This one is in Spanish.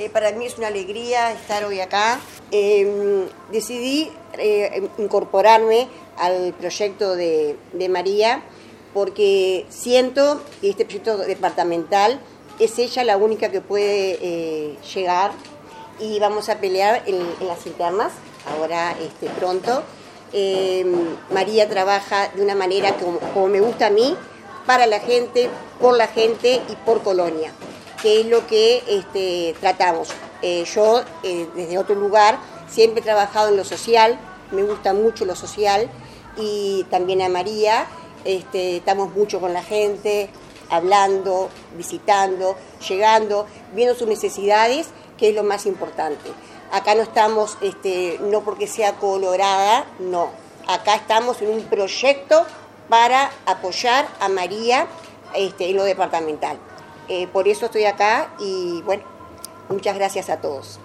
Eh, para mí es una alegría estar hoy acá. Em, decidí eh, incorporarme al proyecto de, María porque siento que este proyecto departamental es ella la única que puede eh, llegar y vamos a pelear en, las internas ahora este, pronto. Em, María trabaja de una manera como me gusta a mí, para la gente, por la gente y por Colonia que es lo que este, tratamos. Eh, yo, eh, desde otro lugar, siempre he trabajado en lo social, me gusta mucho lo social, y también a María, este, estamos mucho con la gente, hablando, visitando, llegando, viendo sus necesidades, que es lo más importante. Acá no estamos, este, no porque sea colorada, no. Acá estamos en un proyecto para apoyar a María en lo departamental. Eh, por eso estoy acá y bueno, muchas gracias a todos.